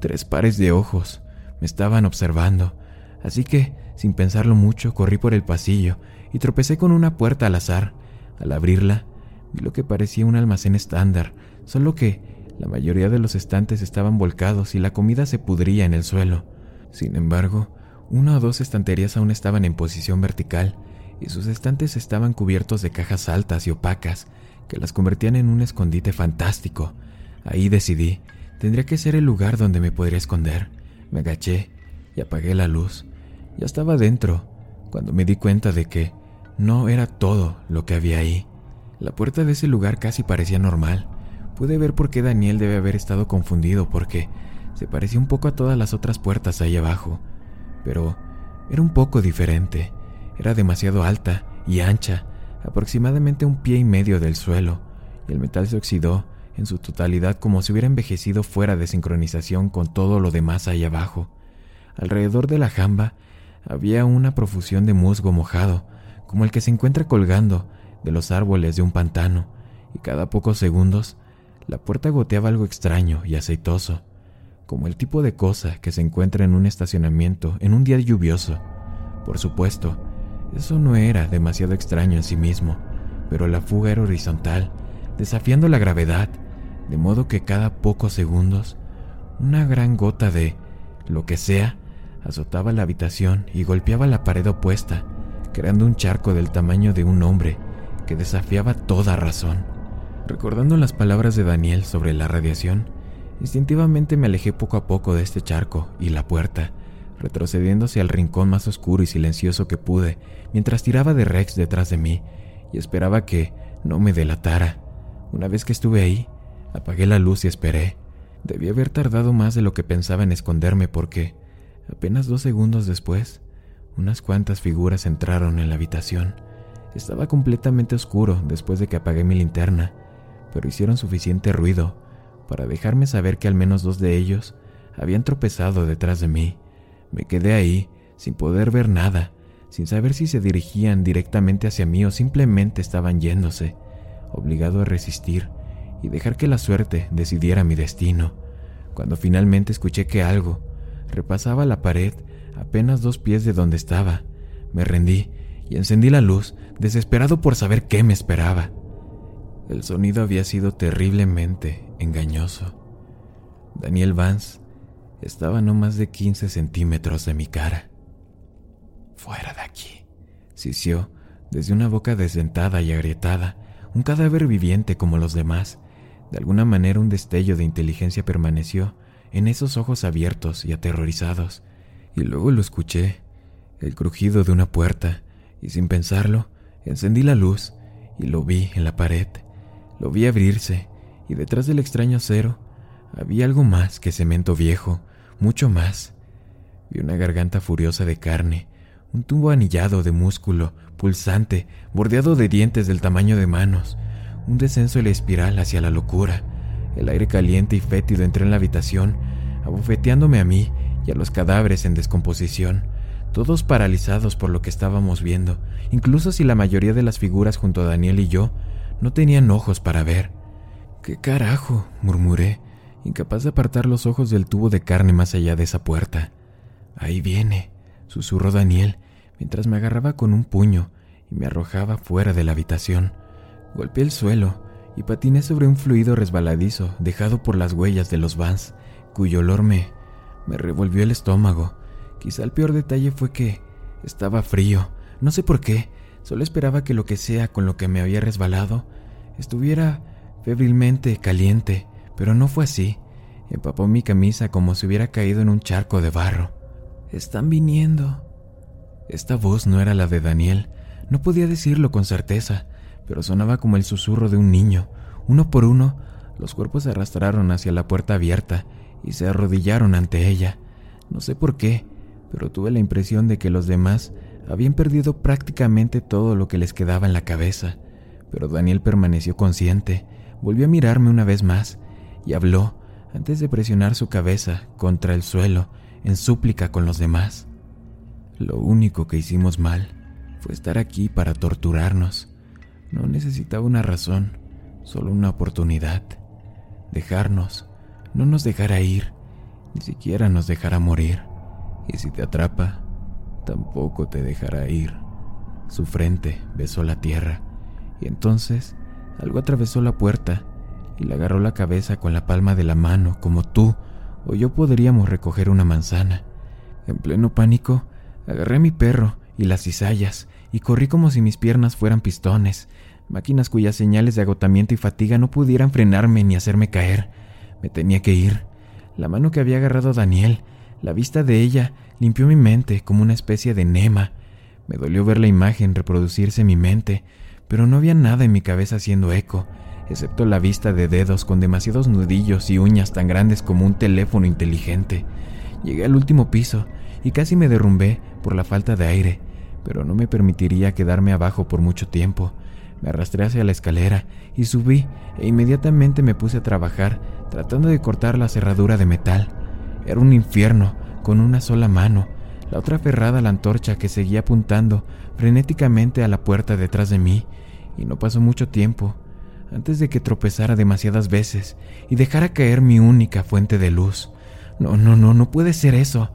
tres pares de ojos me estaban observando. Así que, sin pensarlo mucho, corrí por el pasillo y tropecé con una puerta al azar. Al abrirla, vi lo que parecía un almacén estándar, solo que la mayoría de los estantes estaban volcados y la comida se pudría en el suelo. Sin embargo, una o dos estanterías aún estaban en posición vertical y sus estantes estaban cubiertos de cajas altas y opacas que las convertían en un escondite fantástico. Ahí decidí, tendría que ser el lugar donde me podría esconder. Me agaché y apagué la luz. Ya estaba dentro, cuando me di cuenta de que no era todo lo que había ahí. La puerta de ese lugar casi parecía normal. Pude ver por qué Daniel debe haber estado confundido porque se parecía un poco a todas las otras puertas ahí abajo. Pero era un poco diferente. Era demasiado alta y ancha aproximadamente un pie y medio del suelo, y el metal se oxidó en su totalidad como si hubiera envejecido fuera de sincronización con todo lo demás ahí abajo. Alrededor de la jamba había una profusión de musgo mojado, como el que se encuentra colgando de los árboles de un pantano, y cada pocos segundos la puerta goteaba algo extraño y aceitoso, como el tipo de cosa que se encuentra en un estacionamiento en un día lluvioso. Por supuesto, eso no era demasiado extraño en sí mismo, pero la fuga era horizontal, desafiando la gravedad, de modo que cada pocos segundos una gran gota de lo que sea azotaba la habitación y golpeaba la pared opuesta, creando un charco del tamaño de un hombre que desafiaba toda razón. Recordando las palabras de Daniel sobre la radiación, instintivamente me alejé poco a poco de este charco y la puerta, retrocediéndose al rincón más oscuro y silencioso que pude, mientras tiraba de Rex detrás de mí y esperaba que no me delatara. Una vez que estuve ahí, apagué la luz y esperé. Debí haber tardado más de lo que pensaba en esconderme porque, apenas dos segundos después, unas cuantas figuras entraron en la habitación. Estaba completamente oscuro después de que apagué mi linterna, pero hicieron suficiente ruido para dejarme saber que al menos dos de ellos habían tropezado detrás de mí me quedé ahí, sin poder ver nada, sin saber si se dirigían directamente hacia mí o simplemente estaban yéndose, obligado a resistir y dejar que la suerte decidiera mi destino. Cuando finalmente escuché que algo repasaba la pared apenas dos pies de donde estaba, me rendí y encendí la luz, desesperado por saber qué me esperaba. El sonido había sido terriblemente engañoso. Daniel Vance estaba no más de 15 centímetros de mi cara. Fuera de aquí, sisió desde una boca desdentada y agrietada, un cadáver viviente como los demás. De alguna manera un destello de inteligencia permaneció en esos ojos abiertos y aterrorizados, y luego lo escuché, el crujido de una puerta, y sin pensarlo, encendí la luz y lo vi en la pared. Lo vi abrirse, y detrás del extraño acero había algo más que cemento viejo, mucho más. Vi una garganta furiosa de carne, un tubo anillado de músculo, pulsante, bordeado de dientes del tamaño de manos, un descenso en la espiral hacia la locura. El aire caliente y fétido entró en la habitación, abofeteándome a mí y a los cadáveres en descomposición, todos paralizados por lo que estábamos viendo, incluso si la mayoría de las figuras junto a Daniel y yo no tenían ojos para ver. ¿Qué carajo? murmuré, incapaz de apartar los ojos del tubo de carne más allá de esa puerta. Ahí viene, susurró Daniel, mientras me agarraba con un puño y me arrojaba fuera de la habitación. Golpeé el suelo y patiné sobre un fluido resbaladizo dejado por las huellas de los vans, cuyo olor me, me revolvió el estómago. Quizá el peor detalle fue que estaba frío, no sé por qué, solo esperaba que lo que sea con lo que me había resbalado estuviera febrilmente caliente, pero no fue así. Empapó mi camisa como si hubiera caído en un charco de barro. Están viniendo. Esta voz no era la de Daniel, no podía decirlo con certeza, pero sonaba como el susurro de un niño. Uno por uno, los cuerpos se arrastraron hacia la puerta abierta y se arrodillaron ante ella. No sé por qué, pero tuve la impresión de que los demás habían perdido prácticamente todo lo que les quedaba en la cabeza. Pero Daniel permaneció consciente, volvió a mirarme una vez más y habló antes de presionar su cabeza contra el suelo en súplica con los demás. Lo único que hicimos mal fue estar aquí para torturarnos. No necesitaba una razón, solo una oportunidad. Dejarnos, no nos dejara ir, ni siquiera nos dejara morir. Y si te atrapa, tampoco te dejará ir. Su frente besó la tierra, y entonces algo atravesó la puerta y le agarró la cabeza con la palma de la mano, como tú o yo podríamos recoger una manzana. En pleno pánico, agarré a mi perro y las cizallas y corrí como si mis piernas fueran pistones, máquinas cuyas señales de agotamiento y fatiga no pudieran frenarme ni hacerme caer. Me tenía que ir. La mano que había agarrado Daniel, la vista de ella, limpió mi mente como una especie de enema. Me dolió ver la imagen reproducirse en mi mente, pero no había nada en mi cabeza haciendo eco excepto la vista de dedos con demasiados nudillos y uñas tan grandes como un teléfono inteligente. Llegué al último piso y casi me derrumbé por la falta de aire, pero no me permitiría quedarme abajo por mucho tiempo. Me arrastré hacia la escalera y subí e inmediatamente me puse a trabajar tratando de cortar la cerradura de metal. Era un infierno, con una sola mano, la otra aferrada a la antorcha que seguía apuntando frenéticamente a la puerta detrás de mí, y no pasó mucho tiempo antes de que tropezara demasiadas veces y dejara caer mi única fuente de luz. No, no, no, no puede ser eso.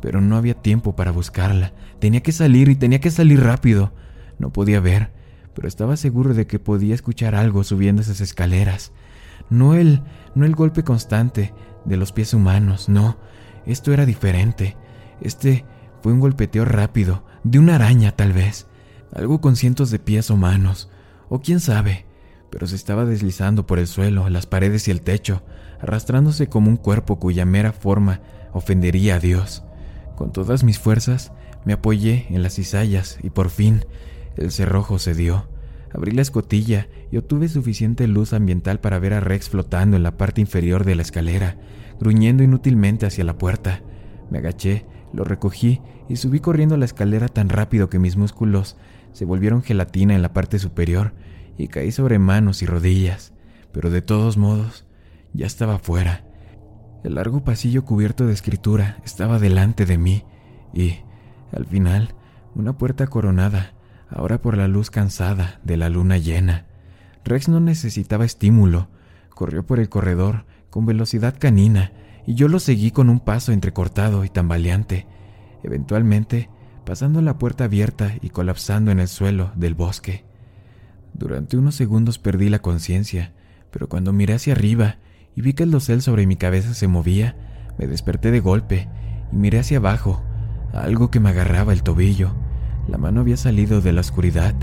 Pero no había tiempo para buscarla. Tenía que salir y tenía que salir rápido. No podía ver, pero estaba seguro de que podía escuchar algo subiendo esas escaleras. No el, no el golpe constante de los pies humanos, no. Esto era diferente. Este fue un golpeteo rápido, de una araña tal vez. Algo con cientos de pies humanos. O quién sabe pero se estaba deslizando por el suelo, las paredes y el techo, arrastrándose como un cuerpo cuya mera forma ofendería a Dios. Con todas mis fuerzas me apoyé en las cizallas y por fin el cerrojo cedió. Abrí la escotilla y obtuve suficiente luz ambiental para ver a Rex flotando en la parte inferior de la escalera, gruñendo inútilmente hacia la puerta. Me agaché, lo recogí y subí corriendo la escalera tan rápido que mis músculos se volvieron gelatina en la parte superior y caí sobre manos y rodillas, pero de todos modos ya estaba fuera. El largo pasillo cubierto de escritura estaba delante de mí y, al final, una puerta coronada, ahora por la luz cansada de la luna llena. Rex no necesitaba estímulo, corrió por el corredor con velocidad canina y yo lo seguí con un paso entrecortado y tambaleante. Eventualmente pasando la puerta abierta y colapsando en el suelo del bosque. Durante unos segundos perdí la conciencia, pero cuando miré hacia arriba y vi que el dosel sobre mi cabeza se movía, me desperté de golpe y miré hacia abajo, algo que me agarraba el tobillo. La mano había salido de la oscuridad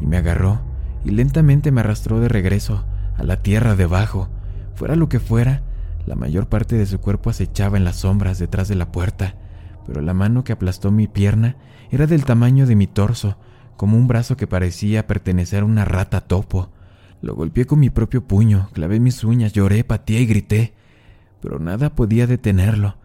y me agarró y lentamente me arrastró de regreso a la tierra debajo. Fuera lo que fuera, la mayor parte de su cuerpo acechaba en las sombras detrás de la puerta, pero la mano que aplastó mi pierna era del tamaño de mi torso, como un brazo que parecía pertenecer a una rata topo. Lo golpeé con mi propio puño, clavé mis uñas, lloré, pateé y grité, pero nada podía detenerlo.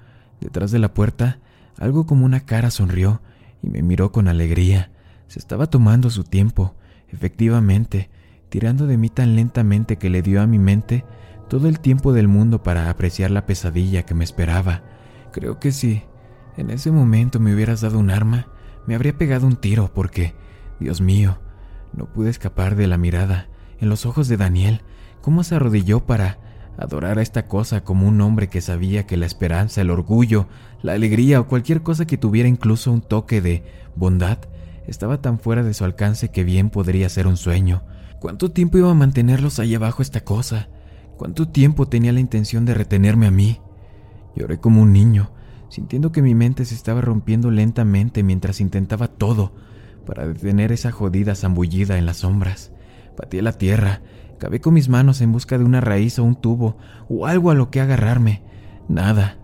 Detrás de la puerta, algo como una cara sonrió y me miró con alegría. Se estaba tomando su tiempo, efectivamente, tirando de mí tan lentamente que le dio a mi mente todo el tiempo del mundo para apreciar la pesadilla que me esperaba. Creo que si en ese momento me hubieras dado un arma, me habría pegado un tiro porque, Dios mío, no pude escapar de la mirada en los ojos de Daniel, cómo se arrodilló para adorar a esta cosa como un hombre que sabía que la esperanza, el orgullo, la alegría o cualquier cosa que tuviera incluso un toque de bondad estaba tan fuera de su alcance que bien podría ser un sueño. ¿Cuánto tiempo iba a mantenerlos ahí abajo esta cosa? ¿Cuánto tiempo tenía la intención de retenerme a mí? Lloré como un niño, sintiendo que mi mente se estaba rompiendo lentamente mientras intentaba todo para detener esa jodida zambullida en las sombras. Pateé la tierra, cavé con mis manos en busca de una raíz o un tubo o algo a lo que agarrarme. Nada,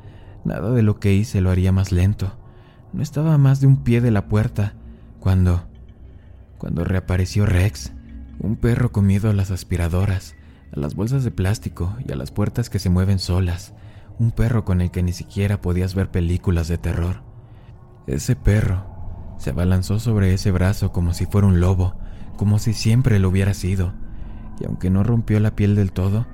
nada de lo que hice lo haría más lento. No estaba más de un pie de la puerta cuando... cuando reapareció Rex, un perro con miedo a las aspiradoras a las bolsas de plástico y a las puertas que se mueven solas, un perro con el que ni siquiera podías ver películas de terror. Ese perro se abalanzó sobre ese brazo como si fuera un lobo, como si siempre lo hubiera sido, y aunque no rompió la piel del todo,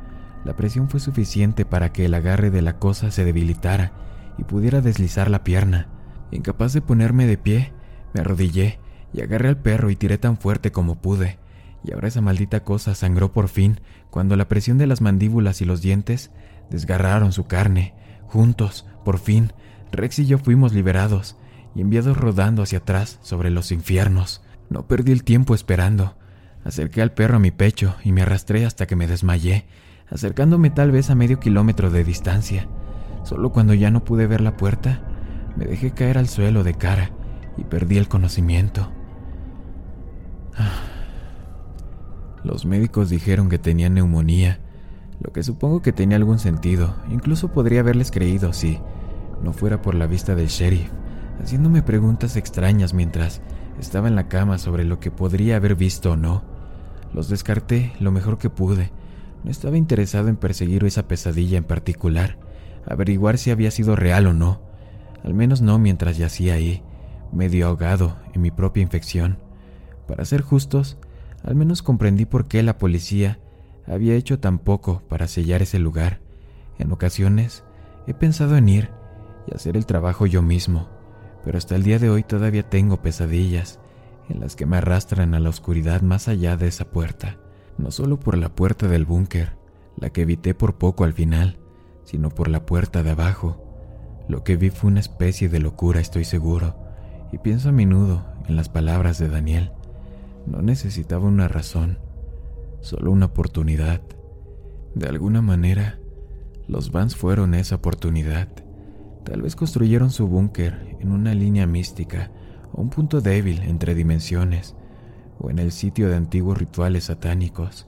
la presión fue suficiente para que el agarre de la cosa se debilitara y pudiera deslizar la pierna. Incapaz de ponerme de pie, me arrodillé y agarré al perro y tiré tan fuerte como pude, y ahora esa maldita cosa sangró por fin cuando la presión de las mandíbulas y los dientes desgarraron su carne. Juntos, por fin, Rex y yo fuimos liberados y enviados rodando hacia atrás sobre los infiernos. No perdí el tiempo esperando. Acerqué al perro a mi pecho y me arrastré hasta que me desmayé, acercándome tal vez a medio kilómetro de distancia. Solo cuando ya no pude ver la puerta, me dejé caer al suelo de cara y perdí el conocimiento. Los médicos dijeron que tenía neumonía, lo que supongo que tenía algún sentido, incluso podría haberles creído si no fuera por la vista del sheriff, haciéndome preguntas extrañas mientras estaba en la cama sobre lo que podría haber visto o no. Los descarté lo mejor que pude. No estaba interesado en perseguir esa pesadilla en particular, averiguar si había sido real o no, al menos no mientras yacía ahí, medio ahogado en mi propia infección. Para ser justos, al menos comprendí por qué la policía había hecho tan poco para sellar ese lugar. En ocasiones he pensado en ir y hacer el trabajo yo mismo, pero hasta el día de hoy todavía tengo pesadillas en las que me arrastran a la oscuridad más allá de esa puerta, no solo por la puerta del búnker, la que evité por poco al final, sino por la puerta de abajo. Lo que vi fue una especie de locura, estoy seguro, y pienso a menudo en las palabras de Daniel. No necesitaba una razón, solo una oportunidad. De alguna manera, los Vans fueron esa oportunidad. Tal vez construyeron su búnker en una línea mística o un punto débil entre dimensiones, o en el sitio de antiguos rituales satánicos.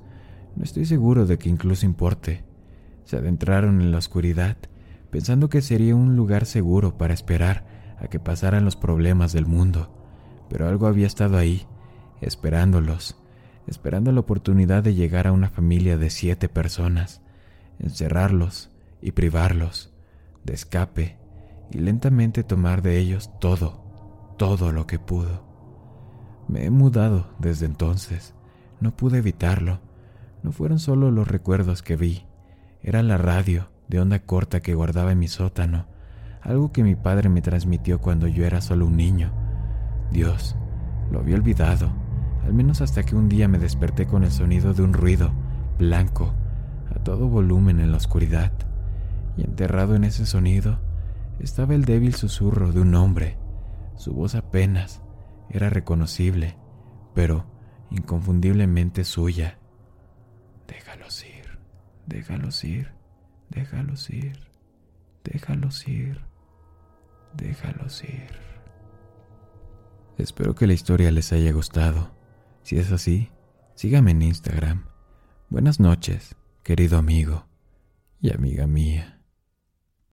No estoy seguro de que incluso importe. Se adentraron en la oscuridad, pensando que sería un lugar seguro para esperar a que pasaran los problemas del mundo, pero algo había estado ahí esperándolos, esperando la oportunidad de llegar a una familia de siete personas, encerrarlos y privarlos de escape y lentamente tomar de ellos todo, todo lo que pudo. Me he mudado desde entonces, no pude evitarlo. No fueron solo los recuerdos que vi, era la radio de onda corta que guardaba en mi sótano, algo que mi padre me transmitió cuando yo era solo un niño. Dios, lo había olvidado al menos hasta que un día me desperté con el sonido de un ruido blanco a todo volumen en la oscuridad, y enterrado en ese sonido estaba el débil susurro de un hombre, Su voz apenas era reconocible, pero inconfundiblemente suya. Déjalos ir, déjalos ir, déjalos ir, déjalos ir, déjalos ir. Espero que la historia les haya gustado. Si es así, sígame en Instagram. Buenas noches, querido amigo y amiga mía.